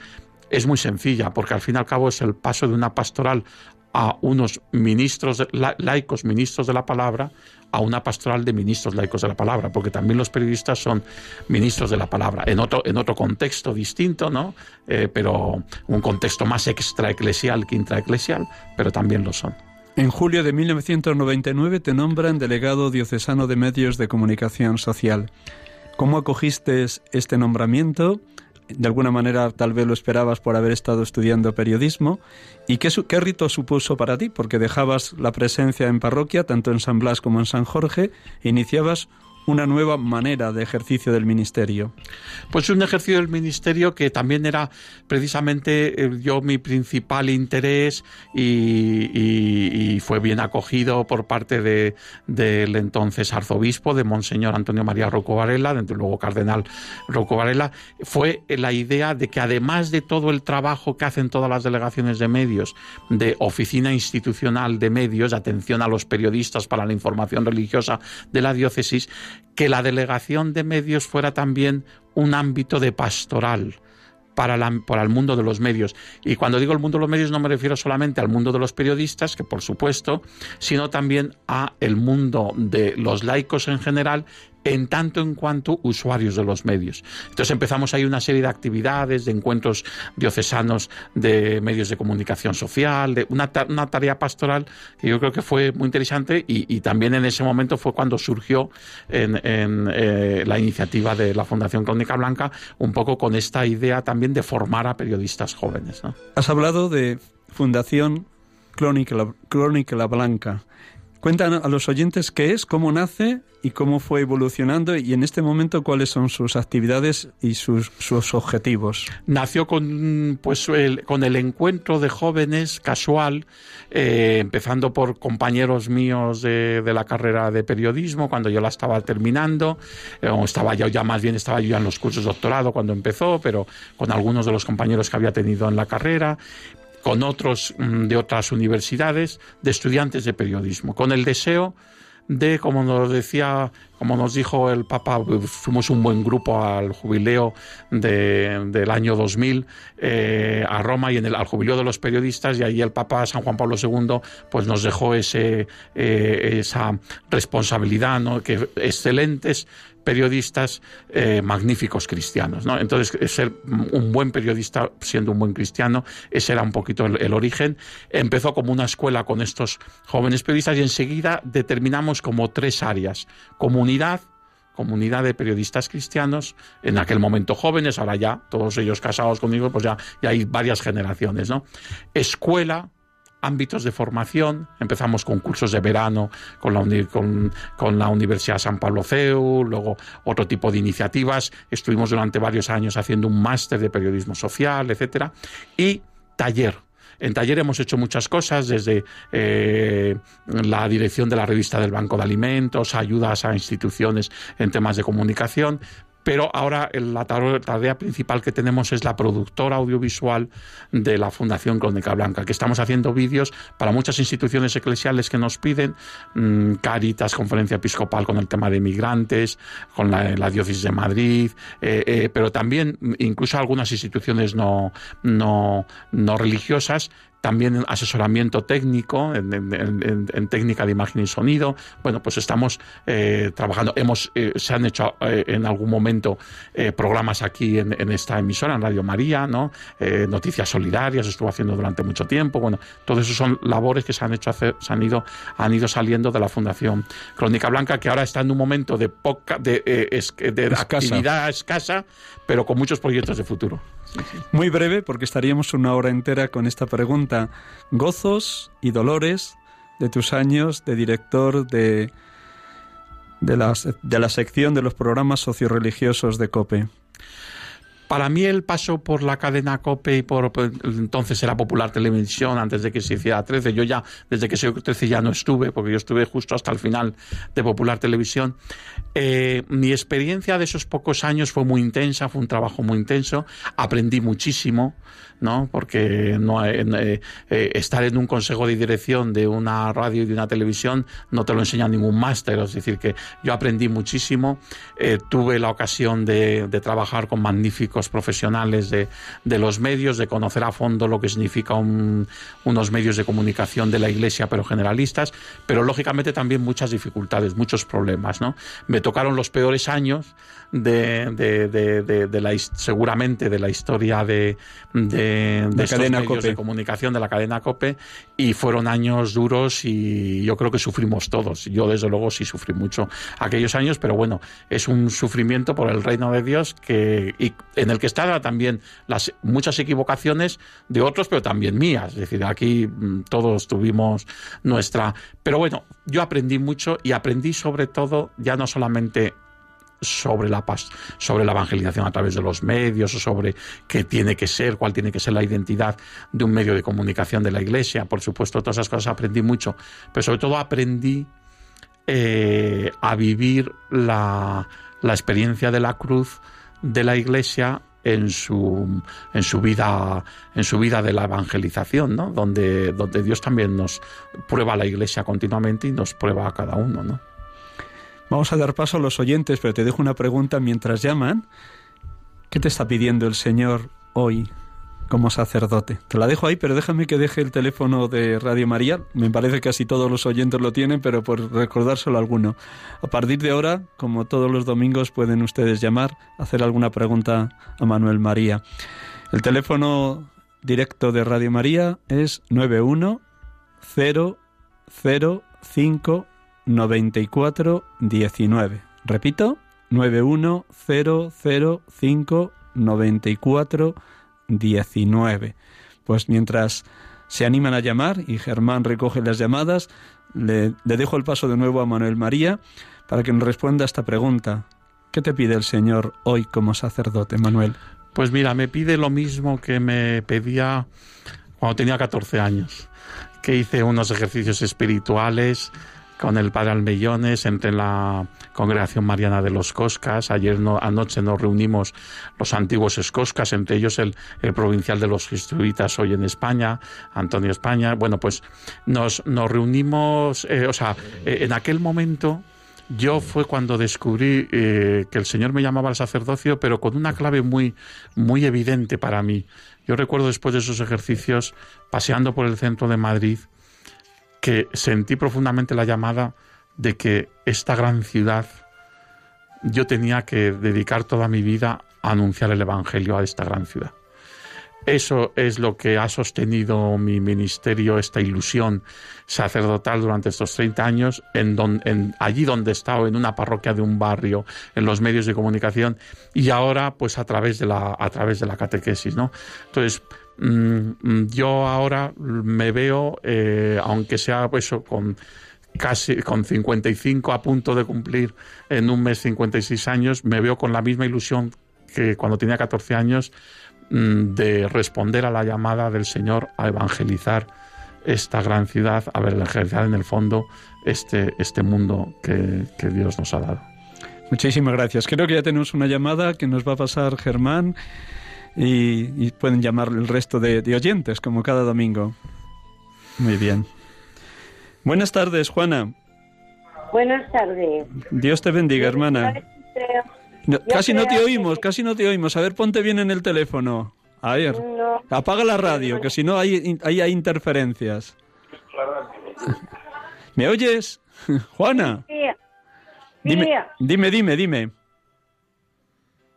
es muy sencilla, porque al fin y al cabo es el paso de una pastoral a unos ministros laicos, ministros de la palabra, a una pastoral de ministros laicos de la palabra, porque también los periodistas son ministros de la palabra, en otro, en otro contexto distinto, ¿no? Eh, pero un contexto más extraeclesial que intraeclesial, pero también lo son. En julio de 1999 te nombran delegado diocesano de medios de comunicación social. ¿Cómo acogiste este nombramiento? De alguna manera tal vez lo esperabas por haber estado estudiando periodismo. ¿Y qué, qué rito supuso para ti? Porque dejabas la presencia en parroquia, tanto en San Blas como en San Jorge, e iniciabas una nueva manera de ejercicio del ministerio. Pues un ejercicio del ministerio que también era precisamente eh, yo mi principal interés y, fue bien acogido por parte de, del entonces arzobispo, de Monseñor Antonio María Rocco Varela, desde luego cardenal Rocco Varela, fue la idea de que además de todo el trabajo que hacen todas las delegaciones de medios, de oficina institucional de medios, de atención a los periodistas para la información religiosa de la diócesis, que la delegación de medios fuera también un ámbito de pastoral para, para, el mundo de los medios. Y cuando digo el mundo de los medios no me refiero solamente al mundo de los periodistas, que por supuesto, sino también a el mundo de los laicos en general en tanto en cuanto usuarios de los medios. Entonces empezamos ahí una serie de actividades, de encuentros diocesanos de medios de comunicación social, de una, tarea pastoral que yo creo que fue muy interesante y, también en ese momento fue cuando surgió en, eh, la iniciativa de la Fundación Crónica Blanca, un poco con esta idea también de formar a periodistas jóvenes. Has hablado de Fundación Crónica, Crónica Blanca. Cuentan a los oyentes qué es, cómo nace y cómo fue evolucionando y en este momento cuáles son sus actividades y sus, objetivos. Nació con, pues, el, con el encuentro de jóvenes casual, eh, empezando por compañeros míos de, la carrera de periodismo cuando yo la estaba terminando, eh, o estaba ya más bien estaba yo ya en los cursos de doctorado cuando empezó, pero con algunos de los compañeros que había tenido en la carrera con otros mm, de otras universidades, de estudiantes de periodismo, con el deseo de, como nos decía, como nos dijo el Papa, fuimos un buen grupo al jubileo del año 2000 eh, a Roma y en el, al jubileo de los periodistas y ahí el Papa San Juan Pablo II pues nos dejó ese, eh, esa responsabilidad, ¿no? que excelentes periodistas eh, magníficos cristianos. ¿no? Entonces, ser un buen periodista siendo un buen cristiano, ese era un poquito el, origen. Empezó como una escuela con estos jóvenes periodistas y enseguida determinamos como tres áreas. Comunidad, comunidad de periodistas cristianos, en aquel momento jóvenes, ahora ya, todos ellos casados conmigo, pues ya, ya hay varias generaciones, ¿no? Escuela, ámbitos de formación. Empezamos con cursos de verano con la, con, la Universidad San Pablo CEU, luego otro tipo de iniciativas. Estuvimos durante varios años haciendo un máster de periodismo social, etcétera. Y taller. En taller hemos hecho muchas cosas, desde eh, la dirección de la revista del Banco de Alimentos, ayudas a instituciones en temas de comunicación, pero ahora la tarea principal que tenemos es la productora audiovisual de la Fundación Crónica Blanca, que estamos haciendo vídeos para muchas instituciones eclesiales que nos piden, mm, Caritas, Conferencia Episcopal con el tema de migrantes, con la, Diócesis de Madrid, eh, eh, pero también incluso algunas instituciones no, no, no religiosas también asesoramiento técnico en, técnica de imagen y sonido. Bueno, pues estamos eh, trabajando. Hemos, eh, se han hecho eh, en algún momento programas aquí en, esta emisora, en Radio María, ¿no? Noticias solidarias, estuvo haciendo durante mucho tiempo. Bueno, todo eso son labores que se han hecho hacer, se han ido, han ido saliendo de la Fundación Crónica Blanca, que ahora está en un momento de poca, de, de actividad escasa, pero con muchos proyectos de futuro. Muy breve, porque estaríamos una hora entera con esta pregunta. Gozos y dolores de tus años de director de, de, la, de la sección de los programas socioreligiosos de COPE. Para mí el paso por la cadena COPE y por, pues, entonces era Popular Televisión antes de que se hiciera 13, yo ya desde que soy 13 ya no estuve, porque yo estuve justo hasta el final de Popular Televisión. Eh, mi experiencia de esos pocos años fue muy intensa, fue un trabajo muy intenso, aprendí muchísimo, ¿no? Porque no, eh, eh, estar en un consejo de dirección de una radio y de una televisión no te lo enseña ningún máster, es decir, que yo aprendí muchísimo, tuve la ocasión de trabajar con magníficos profesionales de, los medios, de conocer a fondo lo que significa unos medios de comunicación de la Iglesia, pero generalistas, pero lógicamente también muchas dificultades, muchos problemas. ¿no? Me tocaron los peores años de, de, la, seguramente de la historia de, de, estos medios de comunicación de la cadena COPE y fueron años duros y yo creo que sufrimos todos. Yo desde luego sí sufrí mucho aquellos años, pero bueno, es un sufrimiento por el reino de Dios que en el que estaban también las muchas equivocaciones de otros, pero también mías. Es decir, aquí mm, todos tuvimos nuestra... Pero bueno, yo aprendí mucho y aprendí sobre todo ya no solamente sobre la paz, sobre la evangelización a través de los medios, o sobre qué tiene que ser, cuál tiene que ser la identidad de un medio de comunicación de la Iglesia. Por supuesto, todas esas cosas aprendí mucho, pero sobre todo aprendí eh, a vivir la, la experiencia de la cruz de la Iglesia en su, en su vida en su vida de la evangelización, ¿no? Donde, donde Dios también nos prueba a la Iglesia continuamente y nos prueba a cada uno, ¿no? Vamos a dar paso a los oyentes, pero te dejo una pregunta mientras llaman. ¿Qué te está pidiendo el Señor hoy como sacerdote. Te la dejo ahí, pero déjame que deje el teléfono de Radio María. Me parece que casi todos los oyentes lo tienen, pero por recordárselo a alguno. A partir de ahora, como todos los domingos, pueden ustedes llamar, hacer alguna pregunta a Manuel María. El teléfono directo de Radio María es 91 005 94 19. Repito, 91 005 94 19. Pues mientras se animan a llamar y Germán recoge las llamadas, le, dejo el paso de nuevo a Manuel María para que nos responda a esta pregunta. ¿Qué te pide el Señor hoy como sacerdote, Manuel? Pues mira, me pide lo mismo que me pedía cuando tenía 14 años, que hice unos ejercicios espirituales con el padre Almellones, entre la congregación mariana de los Coscas. Ayer no, anoche nos reunimos los antiguos escoscas, entre ellos el, provincial de los jesuitas hoy en España, Antonio España. Bueno, pues nos, nos reunimos, eh, o sea, eh, en aquel momento yo fue cuando descubrí eh, que el Señor me llamaba al sacerdocio, pero con una clave muy, muy evidente para mí. Yo recuerdo después de esos ejercicios, paseando por el centro de Madrid, que sentí profundamente la llamada de que esta gran ciudad yo tenía que dedicar toda mi vida a anunciar el Evangelio a esta gran ciudad. Eso es lo que ha sostenido mi ministerio, esta ilusión sacerdotal durante estos 30 años, en, allí donde he estado, en una parroquia de un barrio, en los medios de comunicación y ahora pues a través de la, a través de la catequesis. ¿no? Entonces, yo ahora me veo, eh, aunque sea pues, con casi con 55 a punto de cumplir en un mes 56 años, me veo con la misma ilusión que cuando tenía 14 años mm, de responder a la llamada del Señor a evangelizar esta gran ciudad, a evangelizar en el fondo este, este mundo que, Dios nos ha dado. Muchísimas gracias. Creo que ya tenemos una llamada que nos va a pasar Germán y, pueden llamar el resto de, de oyentes, como cada domingo. Muy bien. Buenas tardes, Juana. Buenas tardes. Dios te bendiga, hermana. casi no te oímos, casi no te oímos. A ver, ponte bien en el teléfono. A ver, apaga la radio, que si no hay, hay, interferencias. ¿Me oyes? Juana. Dime, dime, dime, dime.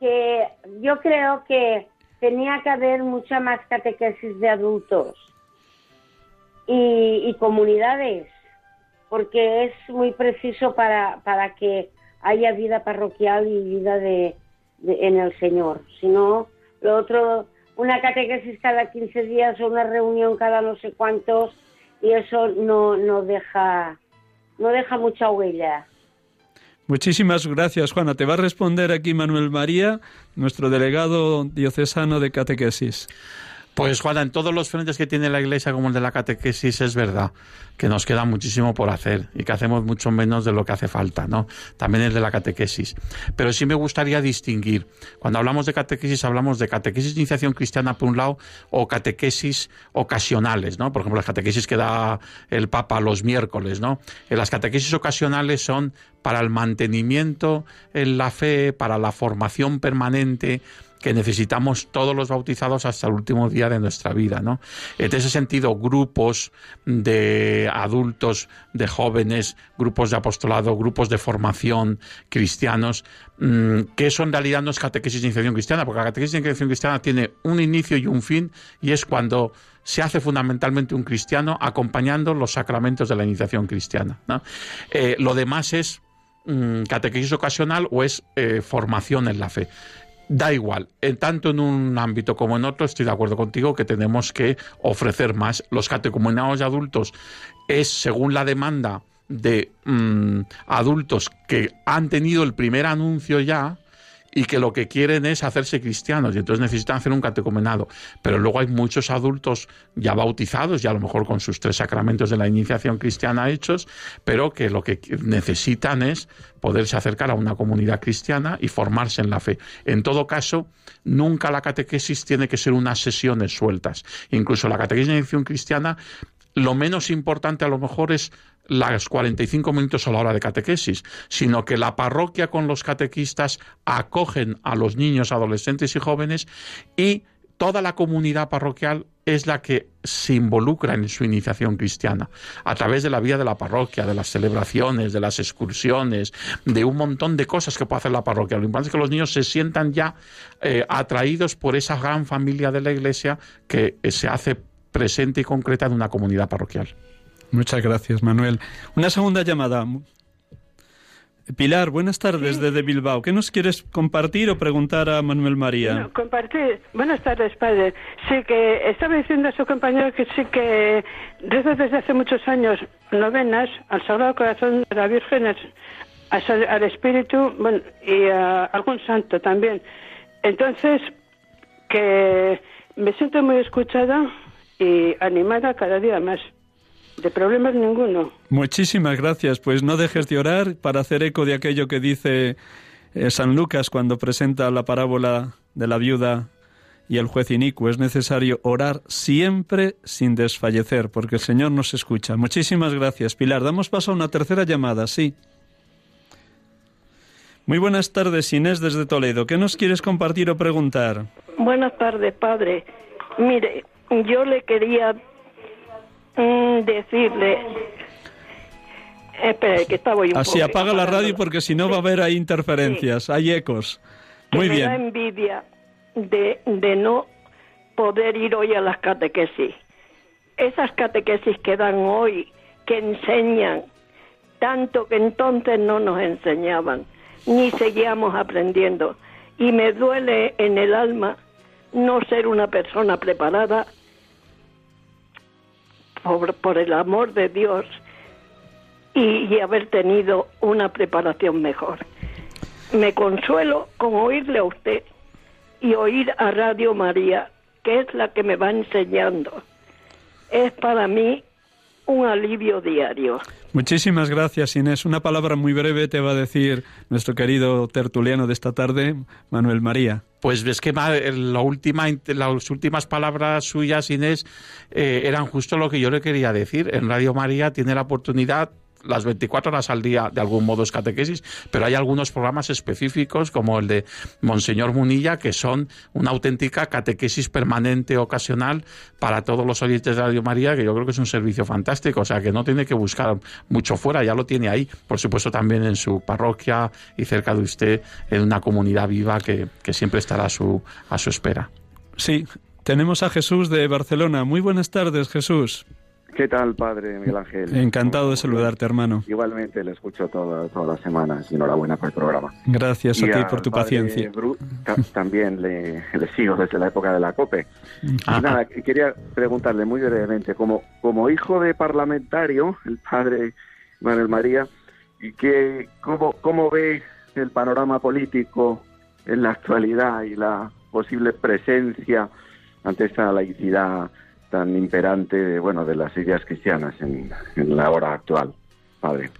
Que yo creo que tenía que haber mucha más catequesis de adultos y comunidades porque es muy preciso para, para que haya vida parroquial y vida de, en el Señor. Si no, lo otro, una catequesis cada 15 días o una reunión cada no sé cuántos, y eso no, no, deja, no deja mucha huella. Muchísimas gracias, Juana. Te va a responder aquí Manuel María, nuestro delegado diocesano de catequesis. Pues Juana, en todos los frentes que tiene la Iglesia como el de la catequesis es verdad que nos queda muchísimo por hacer y que hacemos mucho menos de lo que hace falta, ¿no? También el de la catequesis. Pero sí me gustaría distinguir. Cuando hablamos de catequesis hablamos de catequesis de iniciación cristiana por un lado o catequesis ocasionales, ¿no? Por ejemplo, las catequesis que da el Papa los miércoles, ¿no? Las catequesis ocasionales son para el mantenimiento en la fe, para la formación permanente, que necesitamos todos los bautizados hasta el último día de nuestra vida, ¿no? En ese sentido, grupos de adultos, de jóvenes, grupos de apostolado, grupos de formación cristianos, mm, que eso en realidad no es catequesis de iniciación cristiana, porque la catequesis de iniciación cristiana tiene un inicio y un fin, y es cuando se hace fundamentalmente un cristiano acompañando los sacramentos de la iniciación cristiana. Eh, lo demás es mm, catequesis ocasional o es eh, formación en la fe da igual, en tanto en un ámbito como en otro, estoy de acuerdo contigo que tenemos que ofrecer más. Los catecumenados de adultos es según la demanda de mm, adultos que han tenido el primer anuncio ya, y que lo que quieren es hacerse cristianos y entonces necesitan hacer un catecumenado. Pero luego hay muchos adultos ya bautizados, ya a lo mejor con sus tres sacramentos de la iniciación cristiana hechos, pero que lo que necesitan es poderse acercar a una comunidad cristiana y formarse en la fe. En todo caso, nunca la catequesis tiene que ser unas sesiones sueltas. Incluso la catequesis de iniciación cristiana lo menos importante a lo mejor es las 45 minutos a la hora de catequesis, sino que la parroquia con los catequistas acogen a los niños, adolescentes y jóvenes y toda la comunidad parroquial es la que se involucra en su iniciación cristiana, a través de la vida de la parroquia, de las celebraciones, de las excursiones, de un montón de cosas que puede hacer la parroquia. Lo importante es que los niños se sientan ya eh, atraídos por esa gran familia de la Iglesia que eh, se hace presente y concreta en una comunidad parroquial. Muchas gracias, Manuel. Una segunda llamada. Pilar, buenas tardes desde Bilbao. ¿Qué nos quieres compartir o preguntar a Manuel María? compartir. Buenas tardes, padre. Sí, que estaba diciendo a su compañero que sí que rezo desde hace muchos años novenas al Sagrado Corazón de la Virgen, al, Espíritu bueno, y a algún santo también. Entonces, que me siento muy escuchada y animada cada día más. De problemas ninguno. Muchísimas gracias. Pues no dejes de orar para hacer eco de aquello que dice eh, San Lucas cuando presenta la parábola de la viuda y el juez inicuo. Es necesario orar siempre sin desfallecer, porque el Señor nos escucha. Muchísimas gracias, Pilar. Damos paso a una tercera llamada, sí. Muy buenas tardes, Inés, desde Toledo. ¿Qué nos quieres compartir o preguntar? Buenas tardes, padre. Mire, yo le quería mm, decirle... Espera, que estaba un Así, apaga la radio porque si no va a haber ahí interferencias, hay ecos. Muy me bien. da envidia de, de no poder ir hoy a las catequesis. Esas catequesis que dan hoy, que enseñan, tanto que entonces no nos enseñaban, ni seguíamos aprendiendo. Y me duele en el alma no ser una persona preparada por, por el amor de Dios y, y haber tenido una preparación mejor. Me consuelo con oírle a usted y oír a Radio María, que es la que me va enseñando. Es para mí un alivio diario. Muchísimas gracias, Inés. Una palabra muy breve te va a decir nuestro querido tertuliano de esta tarde, Manuel María. Pues ves que ma- la última, las últimas palabras suyas, Inés, eh, eran justo lo que yo le quería decir. En Radio María tiene la oportunidad las 24 horas al día, de algún modo es catequesis, pero hay algunos programas específicos, como el de Monseñor Munilla, que son una auténtica catequesis permanente, ocasional, para todos los oyentes de Radio María, que yo creo que es un servicio fantástico, o sea, que no tiene que buscar mucho fuera, ya lo tiene ahí, por supuesto también en su parroquia y cerca de usted, en una comunidad viva que, que siempre estará a su, a su espera. Sí, tenemos a Jesús de Barcelona. Muy buenas tardes, Jesús. ¿Qué tal, padre Miguel Ángel? Encantado de saludarte, hermano. Igualmente, le escucho toda- todas las semanas y enhorabuena por el programa. Gracias a Y ti al por tu paciencia. Bru- ta- también le, le sigo desde la época de la COPE. Ah, nada, quería preguntarle muy brevemente, como, como hijo de parlamentario, el padre Manuel María, ¿y qué, cómo, ¿cómo ve el panorama político en la actualidad y la posible presencia ante esta laicidad tan imperante de, bueno, de las ideas cristianas en, en la hora actual, padre?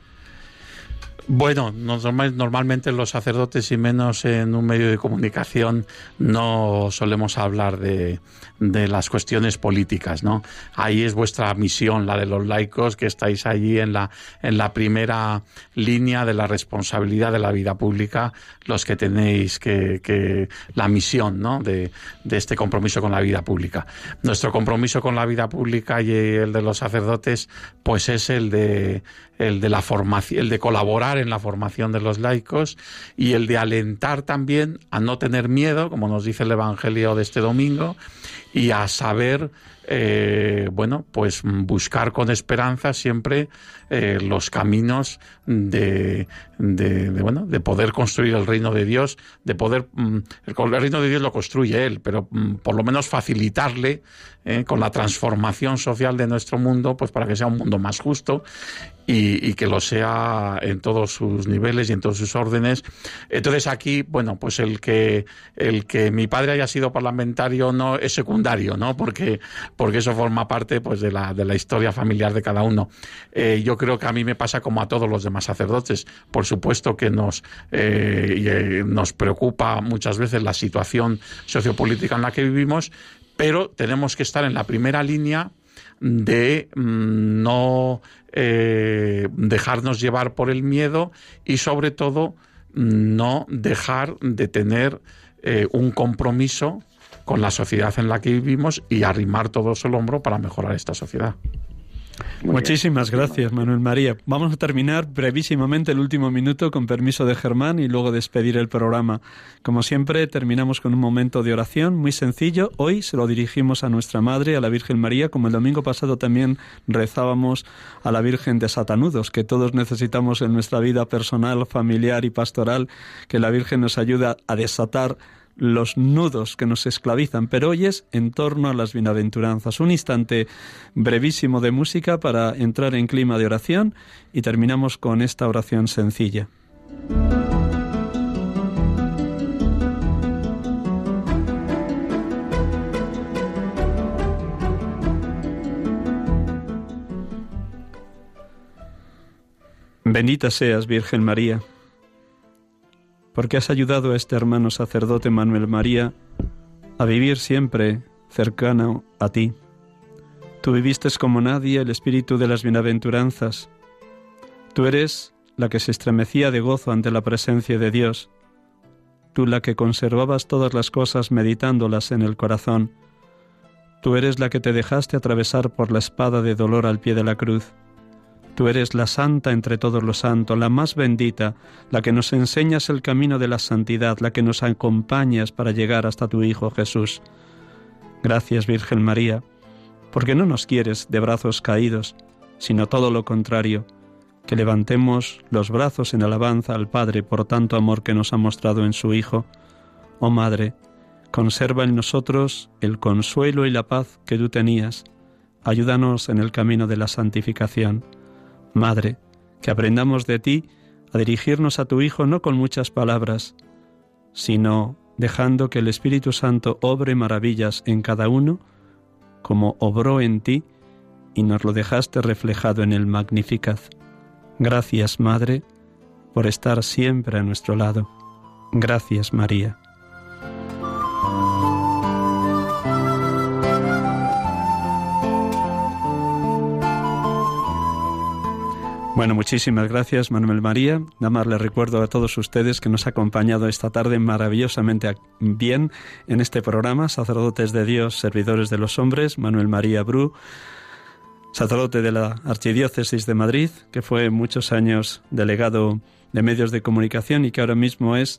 Bueno, normal- normalmente los sacerdotes y menos en un medio de comunicación no solemos hablar de, de las cuestiones políticas, ¿no? Ahí es vuestra misión, la de los laicos, que estáis allí en la, en la primera línea de la responsabilidad de la vida pública, los que tenéis que, que la misión, ¿no? De, de este compromiso con la vida pública. Nuestro compromiso con la vida pública y el de los sacerdotes, pues es el de, el de la formación, el de colaborar en la formación de los laicos y el de alentar también a no tener miedo, como nos dice el Evangelio de este domingo, y a saber, eh, bueno, pues buscar con esperanza siempre eh, los caminos de, de, bueno, de poder construir el reino de Dios, de poder, mm, el, el reino de Dios lo construye Él, pero mm, por lo menos facilitarle eh, con la transformación social de nuestro mundo, pues para que sea un mundo más justo y, que lo sea en todos sus niveles y en todos sus órdenes. Entonces aquí, bueno, pues el que el que mi padre haya sido parlamentario no es secundario, ¿no? Porque porque eso forma parte pues de la de la historia familiar de cada uno. Eh, yo creo que a mí me pasa como a todos los demás sacerdotes. Por supuesto que nos eh, eh, nos preocupa muchas veces la situación sociopolítica en la que vivimos, pero tenemos que estar en la primera línea de mm, no eh, dejarnos llevar por el miedo y sobre todo no dejar de tener eh, un compromiso con la sociedad en la que vivimos y arrimar todos el hombro para mejorar esta sociedad. Muy Muchísimas bien. gracias, Manuel María. Vamos a terminar brevísimamente el último minuto con permiso de Germán y luego despedir el programa. Como siempre, terminamos con un momento de oración muy sencillo. Hoy se lo dirigimos a nuestra Madre, a la Virgen María, como el domingo pasado también rezábamos a la Virgen de Satanudos, que todos necesitamos en nuestra vida personal, familiar y pastoral, que la Virgen nos ayude a desatar los nudos que nos esclavizan, pero hoy es en torno a las bienaventuranzas. Un instante brevísimo de música para entrar en clima de oración y terminamos con esta oración sencilla. Bendita seas, Virgen María porque has ayudado a este hermano sacerdote Manuel María a vivir siempre cercano a ti. Tú viviste como nadie el espíritu de las bienaventuranzas. Tú eres la que se estremecía de gozo ante la presencia de Dios, tú la que conservabas todas las cosas meditándolas en el corazón, tú eres la que te dejaste atravesar por la espada de dolor al pie de la cruz, tú eres la santa entre todos los santos, la más bendita, la que nos enseñas el camino de la santidad, la que nos acompañas para llegar hasta tu Hijo Jesús. Gracias Virgen María, porque no nos quieres de brazos caídos, sino todo lo contrario, que levantemos los brazos en alabanza al Padre por tanto amor que nos ha mostrado en su Hijo. Oh Madre, conserva en nosotros el consuelo y la paz que tú tenías. Ayúdanos en el camino de la santificación. Madre, que aprendamos de ti a dirigirnos a tu Hijo no con muchas palabras, sino dejando que el Espíritu Santo obre maravillas en cada uno, como obró en ti y nos lo dejaste reflejado en el Magnificat. Gracias, Madre, por estar siempre a nuestro lado. Gracias, María. Bueno, muchísimas gracias Manuel María. Nada más le recuerdo a todos ustedes que nos ha acompañado esta tarde maravillosamente bien en este programa, Sacerdotes de Dios, Servidores de los Hombres, Manuel María Bru, sacerdote de la Archidiócesis de Madrid, que fue muchos años delegado de medios de comunicación y que ahora mismo es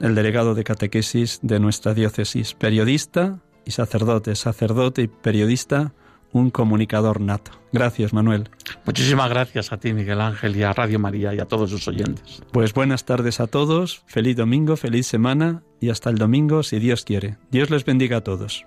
el delegado de catequesis de nuestra diócesis, periodista y sacerdote, sacerdote y periodista un comunicador nato. Gracias, Manuel. Muchísimas gracias a ti, Miguel Ángel, y a Radio María y a todos sus oyentes. Pues buenas tardes a todos, feliz domingo, feliz semana y hasta el domingo, si Dios quiere. Dios les bendiga a todos.